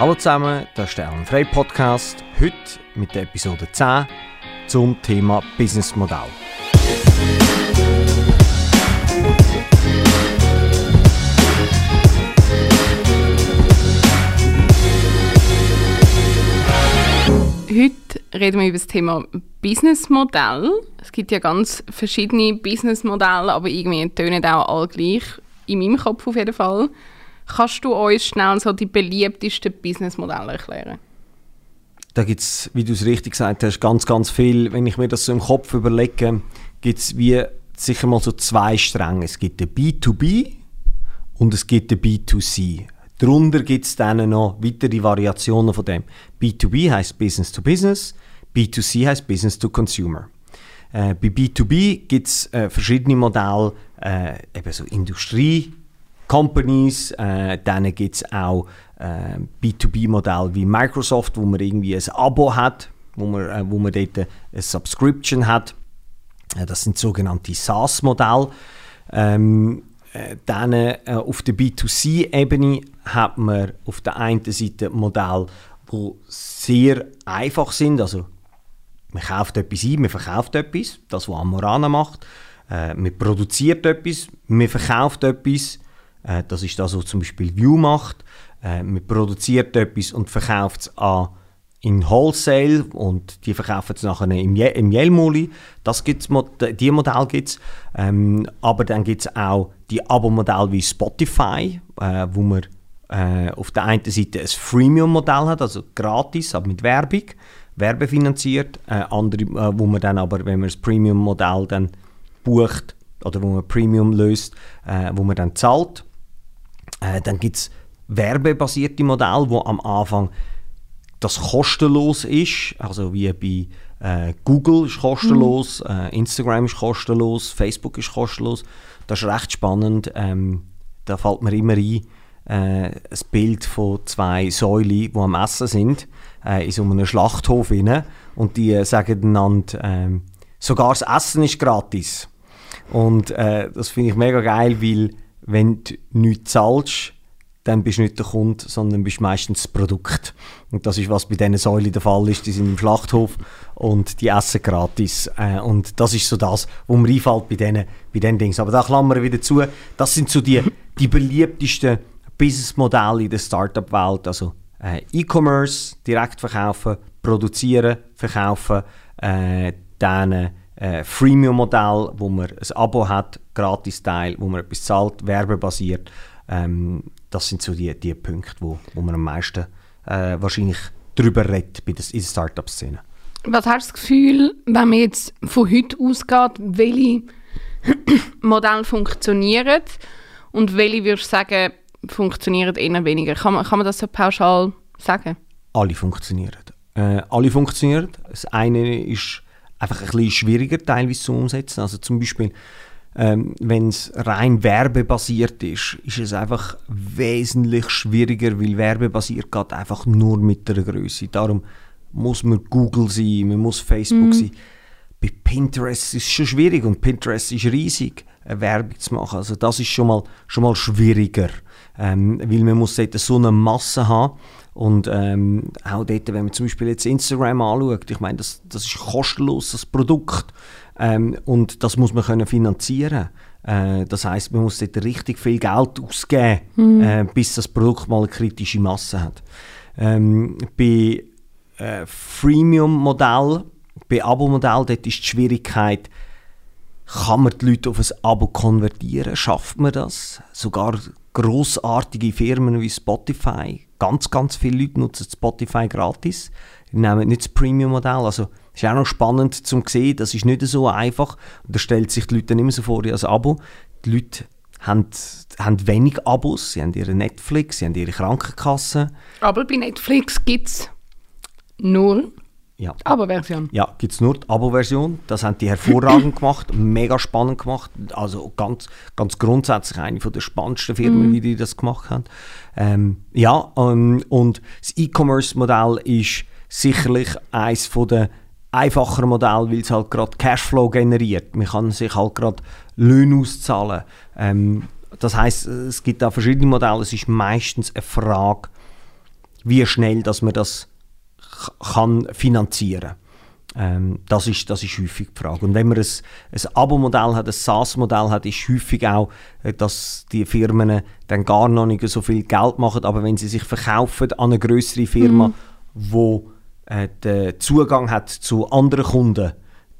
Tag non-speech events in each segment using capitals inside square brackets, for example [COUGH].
Hallo zusammen, das ist der Alan Frey Podcast. Heute mit der Episode 10 zum Thema Businessmodell. Heute reden wir über das Thema Businessmodell. Es gibt ja ganz verschiedene Businessmodelle, aber irgendwie tönen auch alle gleich. In meinem Kopf auf jeden Fall. Kannst du uns schnell so die beliebtesten Businessmodelle erklären? Da gibt es, wie du es richtig gesagt hast, ganz, ganz viel. Wenn ich mir das so im Kopf überlege, gibt es wie sicher mal so zwei Stränge. Es gibt den B2B und es gibt den B2C. Darunter gibt es dann noch weitere Variationen von dem. B2B heißt Business to Business, B2C heißt Business to Consumer. Äh, bei B2B gibt es äh, verschiedene Modelle, äh, eben so Industrie, Companies, äh, dann gibt es auch äh, B2B-Modelle wie Microsoft, wo man irgendwie ein Abo hat, wo man, äh, wo man dort eine Subscription hat. Äh, das sind sogenannte SaaS-Modelle. Ähm, äh, dann äh, auf der B2C-Ebene hat man auf der einen Seite Modelle, die sehr einfach sind. Also man kauft etwas ein, man verkauft etwas, das was Amorana macht. Äh, man produziert etwas, man verkauft etwas. Äh, das ist das, was zum Beispiel View macht. Äh, man produziert etwas und verkauft es in Wholesale und die verkaufen es nachher im, Je im Jelmoli. Das gibt's, die gibt es. Ähm, aber dann gibt es auch die Abo-Modelle wie Spotify, äh, wo man äh, auf der einen Seite ein Freemium-Modell hat, also gratis, aber mit Werbung, werbefinanziert. Äh, andere, äh, wo man dann aber, wenn man das Premium-Modell dann bucht oder wo man Premium löst, äh, wo man dann zahlt. Äh, dann gibt es werbebasierte Modelle, wo am Anfang das kostenlos ist, also wie bei äh, Google ist kostenlos, mhm. äh, Instagram ist kostenlos, Facebook ist kostenlos. Das ist recht spannend. Ähm, da fällt mir immer ein, äh, ein Bild von zwei Säulen, die am Essen sind, äh, in so einem Schlachthof rein, und die äh, sagen einander, ähm, sogar das Essen ist gratis. Und äh, das finde ich mega geil, weil wenn du nichts zahlst, dann bist du nicht der Kunde, sondern bist meistens das Produkt. Und das ist, was bei diesen Säulen der Fall ist. Die sind im Schlachthof und die essen gratis. Äh, und das ist so das, was mir einfällt bei diesen, bei diesen Dingen. Aber da klammern wir wieder zu. Das sind so die, die beliebtesten Businessmodelle in der Startup-Welt. Also äh, E-Commerce, direkt verkaufen, produzieren, verkaufen, äh, dann äh, Freemium-Modell, wo man ein Abo hat, Gratis-Teil, wo man etwas zahlt, werbebasiert. Ähm, das sind so die, die Punkte, wo, wo man am meisten äh, wahrscheinlich darüber redet bei der, in der Startup-Szene. Was hast du das Gefühl, wenn man jetzt von heute ausgeht, welche [CLEARS THROAT] Modelle funktionieren und welche würdest du sagen, funktionieren eher weniger? Kann man, kann man das so pauschal sagen? Alle funktionieren. Äh, alle funktionieren. Das eine ist einfach ein bisschen schwieriger teilweise zu umsetzen. Also zum Beispiel ähm, Wenn es rein werbebasiert ist, ist es einfach wesentlich schwieriger, weil werbebasiert geht einfach nur mit der Größe. Darum muss man Google sein, man muss Facebook mhm. sein. Bei Pinterest ist es schon schwierig und Pinterest ist riesig, eine Werbung zu machen. Also das ist schon mal, schon mal schwieriger, ähm, weil man muss so eine Masse haben und ähm, auch dort, wenn man zum Beispiel jetzt Instagram anschaut, ich meine, das, das ist kostenlos, das Produkt. Ähm, und das muss man können finanzieren äh, Das heißt, man muss dort richtig viel Geld ausgeben, mhm. äh, bis das Produkt mal eine kritische Masse hat. Ähm, bei äh, Freemium-Modell, bei Abo-Modell, dort ist die Schwierigkeit, kann man die Leute auf ein Abo konvertieren? Schafft man das? Sogar großartige Firmen wie Spotify, ganz, ganz viele Leute nutzen Spotify gratis, nehmen nicht das Premium-Modell. Also ist auch noch spannend zu sehen, das ist nicht so einfach. Und da stellt sich die Leute dann immer so vor, als Abo. Die Leute haben, haben wenig Abos, sie haben ihre Netflix, sie haben ihre Krankenkasse. Aber bei Netflix gibt es nur ja. Abo-Version? Ja, gibt es nur die Abo-Version. Das haben die hervorragend [CLEARS THROAT] gemacht, mega spannend gemacht. Also ganz, ganz grundsätzlich eine der spannendsten Firmen, mm. wie die das gemacht haben. Ähm, ja, ähm, und das E-Commerce-Modell ist sicherlich eines der einfacher Modell, weil es halt gerade Cashflow generiert. Man kann sich halt gerade Löhne auszahlen. Ähm, das heißt, es gibt da verschiedene Modelle. Es ist meistens eine Frage wie schnell dass man das kann finanzieren ähm, das, ist, das ist häufig die Frage. Und wenn man ein, ein Abo-Modell hat, ein SaaS-Modell hat, ist häufig auch, äh, dass die Firmen dann gar noch nicht so viel Geld machen, aber wenn sie sich verkaufen an eine größere Firma, mhm. wo äh, den Zugang hat zu anderen Kunden,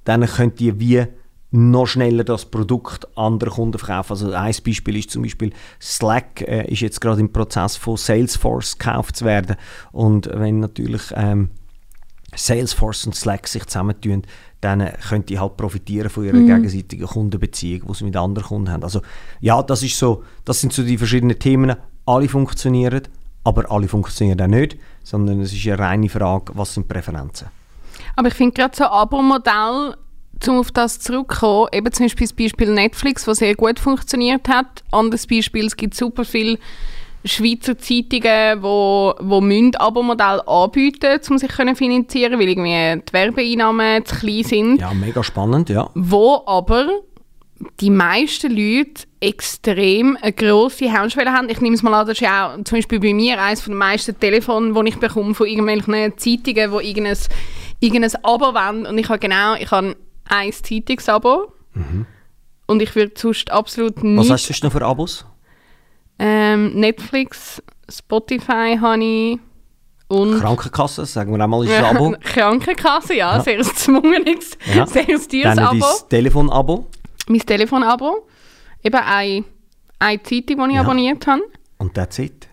dann können die wie noch schneller das Produkt anderen Kunden verkaufen. Also ein Beispiel ist zum Beispiel Slack äh, ist jetzt gerade im Prozess von Salesforce gekauft zu werden und wenn natürlich ähm, Salesforce und Slack sich zusammentun, dann können die halt profitieren von ihrer mhm. gegenseitigen Kundenbeziehung, die sie mit anderen Kunden haben. Also ja, das ist so, das sind so die verschiedenen Themen. Alle funktionieren, aber alle funktionieren auch nicht, sondern es ist eine reine Frage, was sind Präferenzen. Aber ich finde gerade so Abo-Modell, um auf das zurückzukommen, eben zum Beispiel das Beispiel Netflix, was sehr gut funktioniert hat. Anderes Beispiel, es gibt super viele Schweizer Zeitungen, wo, wo müssen Abo-Modell anbieten, um sich können finanzieren, weil irgendwie die Werbeeinnahmen zu klein sind. Ja, mega spannend, ja. Wo aber die meisten Leute extrem eine grosse Hemmschwelle haben. Ich nehme es mal an, das ist ja auch zum Beispiel bei mir eines der meisten Telefone, die ich bekomme von irgendwelchen Zeitungen, die irgendein, irgendein Abo wollen. Und ich habe genau, ich habe ein Zeitungsabo. Mhm. Und ich würde sonst absolut nicht... Was hast du noch für Abos? Ähm, Netflix, Spotify habe ich und... Krankenkasse, sagen wir einmal, ist ein [LAUGHS] Abo. Krankenkasse, ja, ja. sehr gezwungenes, ja. sehr teures Dann Abo. Dein Telefonabo. Mein Telefonabo. Eben eine, eine Zeitung, die ich ja. abonniert habe. Und that's it.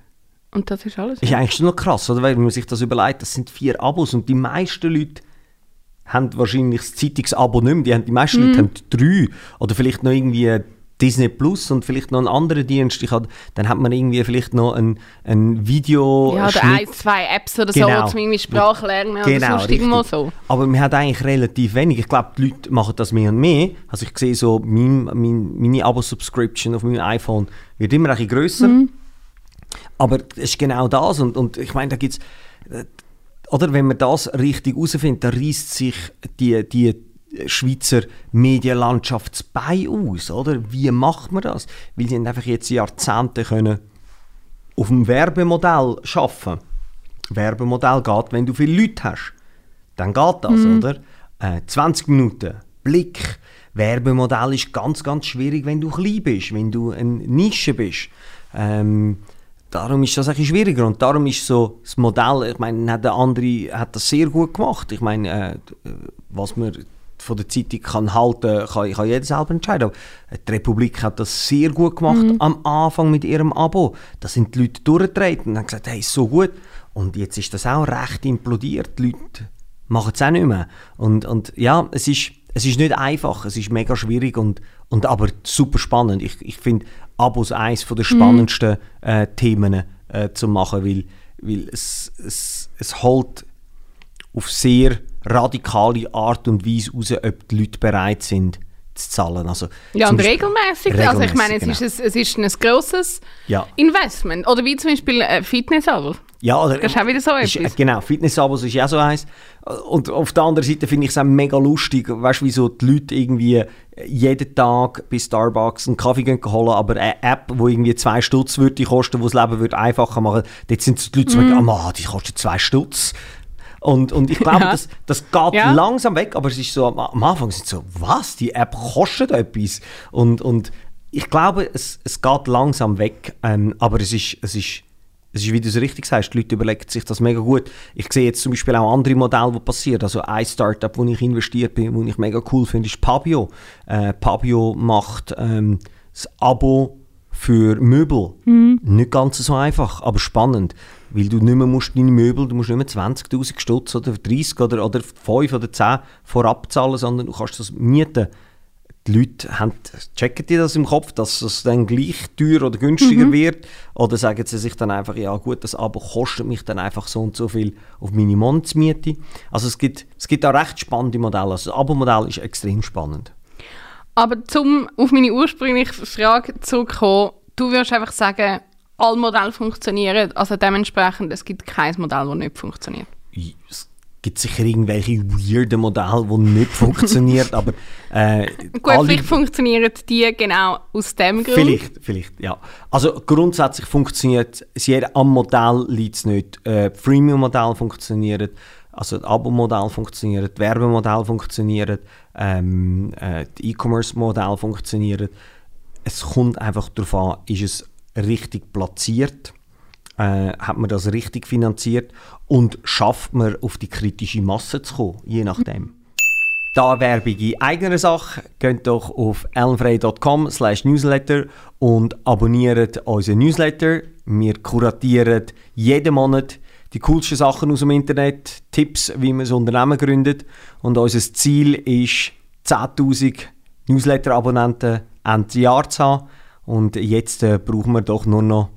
Und das ist alles. Ist eigentlich schon noch krass, oder? Weil man sich das überlegt, das sind vier Abos und die meisten Leute haben wahrscheinlich das Zeitungsabo nicht mehr. Die, haben, die meisten mm. Leute haben drei oder vielleicht noch irgendwie Disney Plus und vielleicht noch einen anderen Dienst, ich hab, dann hat man irgendwie vielleicht noch ein, ein Video. Ja, oder ein, zwei Apps oder genau. so, zum irgendwie Sprache lernen genau, oder irgendwo so. Aber man hat eigentlich relativ wenig. Ich glaube, die Leute machen das mehr und mehr. Also ich sehe so, mein, mein, meine Abo-Subscription auf meinem iPhone wird immer ein bisschen grösser. Mhm. Aber es ist genau das und, und ich meine, da gibt es oder wenn man das richtig herausfindet, dann reißt sich die, die Schweizer Medienlandschaft bei aus, oder? Wie macht man das? Weil sie einfach jetzt Jahrzehnte können auf dem Werbemodell schaffen. Werbemodell geht, wenn du viele Leute hast, dann geht das, mhm. oder? Äh, 20 Minuten Blick. Werbemodell ist ganz, ganz schwierig, wenn du klein bist, wenn du eine Nische bist. Ähm, darum ist das ein schwieriger und darum ist so das Modell, ich meine, der andere hat das sehr gut gemacht. Ich meine, äh, was man von der Zeitung kann halten kann, kann jeder selber entscheiden. Aber die Republik hat das sehr gut gemacht mhm. am Anfang mit ihrem Abo. Da sind die Leute durchgetreten und haben gesagt, hey, ist so gut. Und jetzt ist das auch recht implodiert. Die Leute machen es auch nicht mehr. Und, und ja, es ist, es ist nicht einfach, es ist mega schwierig und, und aber super spannend. Ich, ich finde Abos eines der mhm. spannendsten mhm. äh, Themen äh, zu machen, weil, weil es, es, es holt auf sehr radikale Art und Weise raus, ob die Leute bereit sind zu zahlen. Also, ja, und regelmäßig. Also ich meine, es, genau. ist ein, es ist ein grosses ja. Investment. Oder wie zum Beispiel äh, Fitness-Abo. Ja, oder, das ist auch wieder so ist, etwas. Genau, Fitness-Abos ist ja so eins. Und auf der anderen Seite finde ich es auch mega lustig, weißt du, wie so die Leute irgendwie jeden Tag bei Starbucks einen Kaffee gehen holen, aber eine App, die irgendwie zwei Stutz würde kosten, die das Leben würde einfacher machen, dort sind die Leute so, mm. ah, die kostet zwei Stutz. Und, und ich glaube, ja. das, das geht ja. langsam weg, aber es ist so, am Anfang sind so, was, die App kostet etwas. Und, und ich glaube, es, es geht langsam weg, ähm, aber es ist, es ist es ist, wie du es richtig sagst, die Leute überlegen sich das mega gut. Ich sehe jetzt zum Beispiel auch andere Modelle, die passieren. Also ein Startup, wo ich investiert bin, wo ich mega cool finde, ist Pabio. Äh, Pabio macht ähm, das Abo für Möbel. Mhm. Nicht ganz so einfach, aber spannend. Weil du nicht mehr musst deine Möbel, du musst nicht mehr 20'000 Stutz oder 30 oder, oder 5 oder 10 vorab zahlen, sondern du kannst das mieten. Die Leute haben, checken die das im Kopf, dass es dann gleich teuer oder günstiger mhm. wird? Oder sagen sie sich dann einfach, ja gut, das Abo kostet mich dann einfach so und so viel auf meine Monatsmiete? Also es gibt, es gibt auch recht spannende Modelle. Also das Abo-Modell ist extrem spannend. Aber um auf meine ursprüngliche Frage zurückzukommen, du würdest einfach sagen, alle Modelle funktionieren, also dementsprechend, es gibt kein Modell, das nicht funktioniert. Gibt sicher irgendwelche weirden Modelle, die nicht [LAUGHS] funktionieren, aber äh, Gut, vielleicht funktionieren die genau aus dem Grund. Vielleicht, vielleicht, ja. Also grundsätzlich funktioniert es jeder am Modell liegt es nicht. Äh, Freemium-Modell funktioniert, also das Abo-Modell funktioniert, das Werbemodell funktioniert, ähm, äh, das E-Commerce-Modell funktioniert. Es kommt einfach darauf an, ist es richtig platziert äh, hat man das richtig finanziert und schafft man auf die kritische Masse zu kommen, je nachdem. Da Werbung in eigener Sache, geht doch auf ellenfrey.com newsletter und abonniert unseren Newsletter. Wir kuratieren jeden Monat die coolsten Sachen aus dem Internet, Tipps, wie man ein Unternehmen gründet. Und unser Ziel ist, 10.000 Newsletter-Abonnenten Ende Jahr zu haben. Und jetzt äh, brauchen wir doch nur noch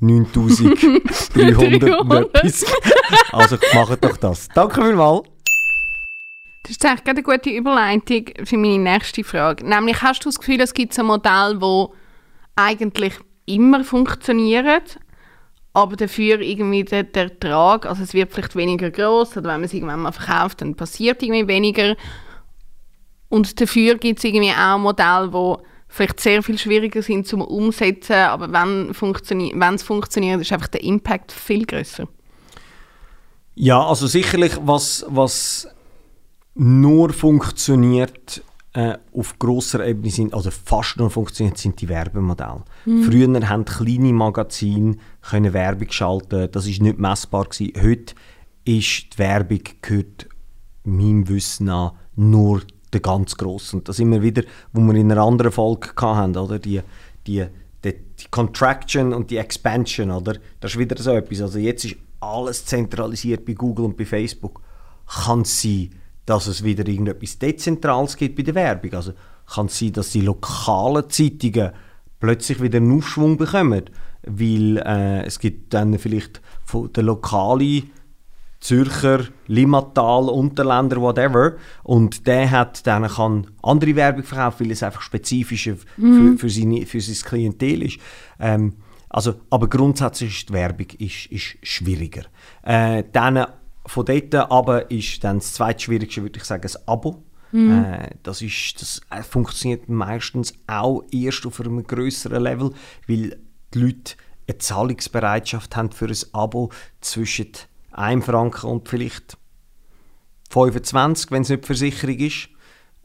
9300 [LAUGHS] und etwas. Also macht doch das. Danke vielmals. Das ist eigentlich eine gute Überleitung für meine nächste Frage. Nämlich, hast du das Gefühl, es gibt ein Modell, das eigentlich immer funktioniert, aber dafür irgendwie der, der Ertrag, also es wird vielleicht weniger groß oder wenn man es irgendwann mal verkauft, dann passiert irgendwie weniger. Und dafür gibt es irgendwie auch ein Modell, das vielleicht sehr viel schwieriger sind zum Umsetzen, aber wenn, funktio wenn es funktioniert, ist einfach der Impact viel größer. Ja, also sicherlich, was, was nur funktioniert äh, auf grosser Ebene sind, also fast nur funktioniert, sind die Werbemodelle. Mhm. Früher haben kleine Magazine können Werbung schalten, das ist nicht messbar gewesen. Heute ist die Werbung gehört meinem Wissen nach nur der ganz grosse. Und das immer wieder, wo wir in einer anderen Folge hatten, oder? Die, die, die, die Contraction und die Expansion, oder? Das ist wieder so etwas. Also jetzt ist alles zentralisiert bei Google und bei Facebook. Kann es sein, dass es wieder irgendetwas Dezentrales gibt bei der Werbung? Also kann es sein, dass die lokalen Zeitungen plötzlich wieder einen Aufschwung bekommen? Weil äh, es gibt dann vielleicht von der lokalen Zürcher, Limmatal, Unterländer, whatever. Und der hat dann kann andere Werbung verkaufen, weil es einfach spezifischer mhm. für, für, seine, für sein Klientel ist. Ähm, also, aber grundsätzlich ist die Werbung ist, ist schwieriger. Äh, dann von dort aber ist dann das zweitschwierigste, würde ich sagen, das Abo. Mhm. Äh, das, ist, das äh, funktioniert meistens auch erst auf einem größeren Level, weil die Leute eine Zahlungsbereitschaft haben für ein Abo zwischen 1 Franken und vielleicht 25, wenn es nicht Versicherung ist.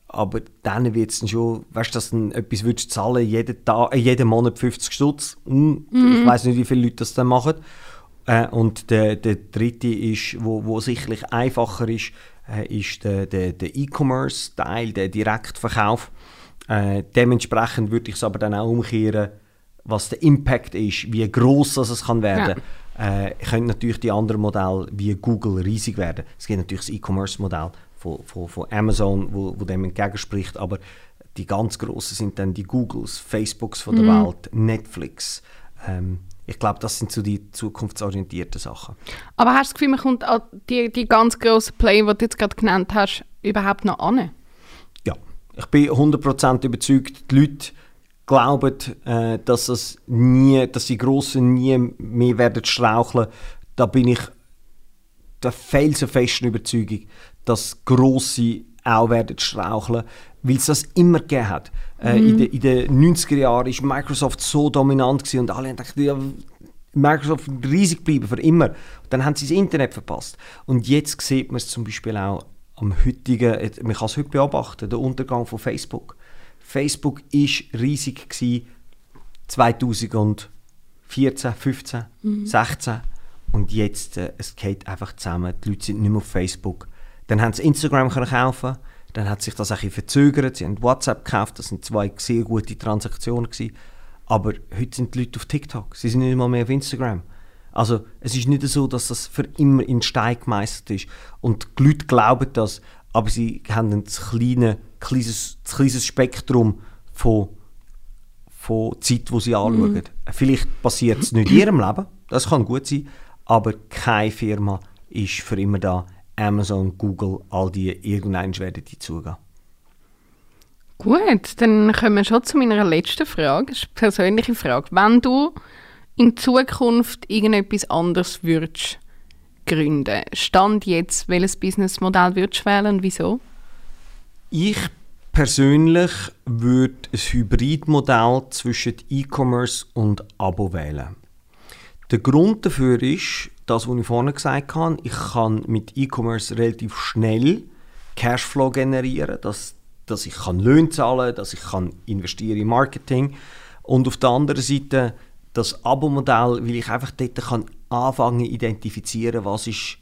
Aber dann wird es schon, weißt du, dass du etwas würdest zahlen, jeden, Tag, äh, jeden Monat 50 Stutz. Hm, mhm. Ich weiß nicht, wie viele Leute das dann machen. Äh, und der, der dritte ist, wo, wo sicherlich einfacher ist, äh, ist der, der, der E-Commerce-Teil, der Direktverkauf. Äh, dementsprechend würde ich es aber dann auch umkehren, was der Impact ist, wie groß das es kann werden. Ja äh, können natürlich die anderen Modelle wie Google riesig werden. Es gibt natürlich das E-Commerce-Modell von, von, von, Amazon, wo, wo dem entgegenspricht, aber die ganz großen sind dann die Googles, Facebooks von der mhm. Welt, Netflix. Ähm, ich glaube, das sind so die zukunftsorientierten Sachen. Aber hast du das Gefühl, man kommt an die, die ganz grossen Player, die du jetzt gerade genannt hast, überhaupt noch an? Ja, ich bin 100% überzeugt, die Leute glauben, äh, dass, es nie, dass die Grossen nie mehr werden straucheln, da bin ich der felsenfesten Überzeugung, dass Grosse auch werden straucheln, weil es das immer gegeben hat. Äh, mhm. in, de, in, den 90er Jahren war Microsoft so dominant gewesen und alle haben gedacht, ja, Microsoft riesig geblieben, für immer. Und dann haben sie das Internet verpasst. Und jetzt sieht man es zum Beispiel auch am heutigen, man kann es heute beobachten, der Untergang von Facebook. Facebook ist riesig gewesen, 2014, 15, mhm. 16 und jetzt äh, es geht einfach zusammen. Die Leute sind nicht mehr auf Facebook. Dann haben sie Instagram können kaufen, dann hat sich das ein bisschen verzögert. Sie haben WhatsApp gekauft, das sind zwei sehr gute Transaktionen gewesen. Aber heute sind die Leute auf TikTok. Sie sind nicht mal mehr auf Instagram. Also es ist nicht so, dass das für immer in Stein gemeißelt ist. Und die Leute glauben das, aber sie haben ein kleines kleines, kleines Spektrum von, von Zeit, die sie anschauen. Mhm. Vielleicht passiert es nicht in ihrem Leben, das kann gut sein, aber keine Firma ist für immer da. Amazon, Google, all die, irgendwann werden die zugehen. Gut, dann kommen wir schon zu meiner letzten Frage. Das ist eine persönliche Frage. Wenn du in Zukunft irgendetwas anderes würdest gründen, Stand jetzt, welches Businessmodell würdest du wählen und wieso? Ich persönlich würde ein Hybridmodell zwischen E-Commerce und Abo wählen. Der Grund dafür ist, das, was ich vorhin gesagt habe, ich kann mit E-Commerce relativ schnell Cashflow generieren, dass, dass ich kann Löhne zahlen kann, dass ich kann investieren in Marketing und auf der anderen Seite das Abo-Modell, weil ich einfach dort kann anfangen identifizieren, was ist,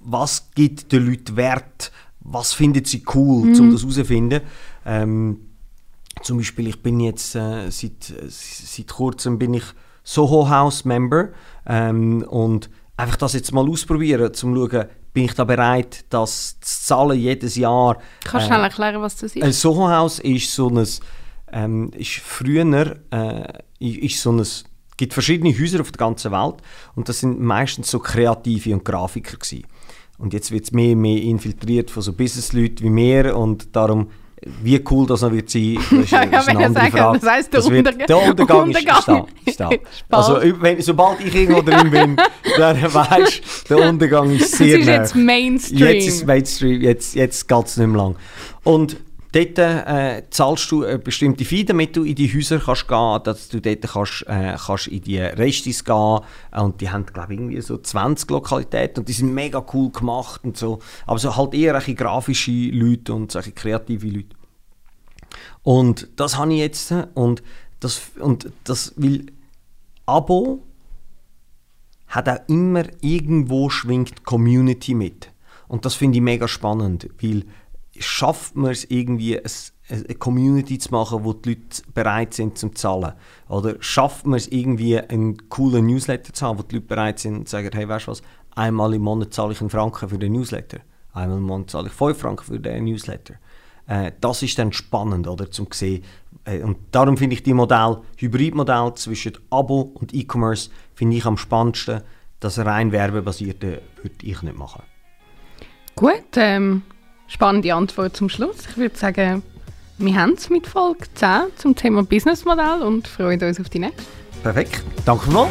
was gibt den Leuten Wert, was finden sie cool, mhm. um das herauszufinden. Ähm, zum Beispiel, ich bin jetzt äh, seit, seit kurzem bin ich Soho House Member ähm, und einfach das jetzt mal ausprobieren, um zu schauen, bin ich da bereit, das zu zahlen jedes Jahr. Kannst du äh, schnell erklären, was das ist? Ein Soho House ist so ein, ähm, ist früher äh, ist so ein, es gibt verschiedene Häuser auf der ganzen Welt und das sind meistens so Kreative und Grafiker gewesen. Und jetzt wird es mehr und mehr infiltriert von so Businessleuten wie mir und darum wie cool das noch wird sein, das ist, [LAUGHS] ja, das ist eine andere sagen, Frage. Das heisst, der, das wird, der Untergang, Untergang ist, ist da. Ist da. [LAUGHS] Also, wenn, sobald ich irgendwo drin bin, [LAUGHS] dann weisst der Untergang ist sehr Das ist jetzt Mainstream. Jetzt ist Mainstream, jetzt, jetzt geht es nicht mehr lang. Und Dort äh, zahlst du eine bestimmte Fee, damit du in die Häuser kannst gehen dass du dort kannst, äh, kannst in die Restis gehen und die haben, glaube ich, irgendwie so 20 Lokalitäten und die sind mega cool gemacht und so, aber so halt eher ein grafische Leute und solche kreative Leute. Und das habe ich jetzt und das, und das will Abo hat auch immer irgendwo schwingt Community mit. Und das finde ich mega spannend, weil schafft man es irgendwie, eine Community zu machen, wo die Leute bereit sind zum zahlen? Oder schafft man es irgendwie, einen coolen Newsletter zu haben, wo die Leute bereit sind zu sagen, hey, weißt du was, einmal im Monat zahle ich einen Franken für den Newsletter, einmal im Monat zahle ich fünf Franken für den Newsletter. Äh, das ist dann spannend, oder, zum sehen. Äh, und darum finde ich die Modell, Hybridmodell zwischen Abo und E-Commerce, finde ich am spannendsten. Das rein werbebasierte würde ich nicht machen. Gut, ähm, spannende Antwort zum Schluss. Ich würde sagen, wir haben es mit Folge 10 zum Thema Businessmodell und freuen uns auf die nächste. Perfekt. Danke mal.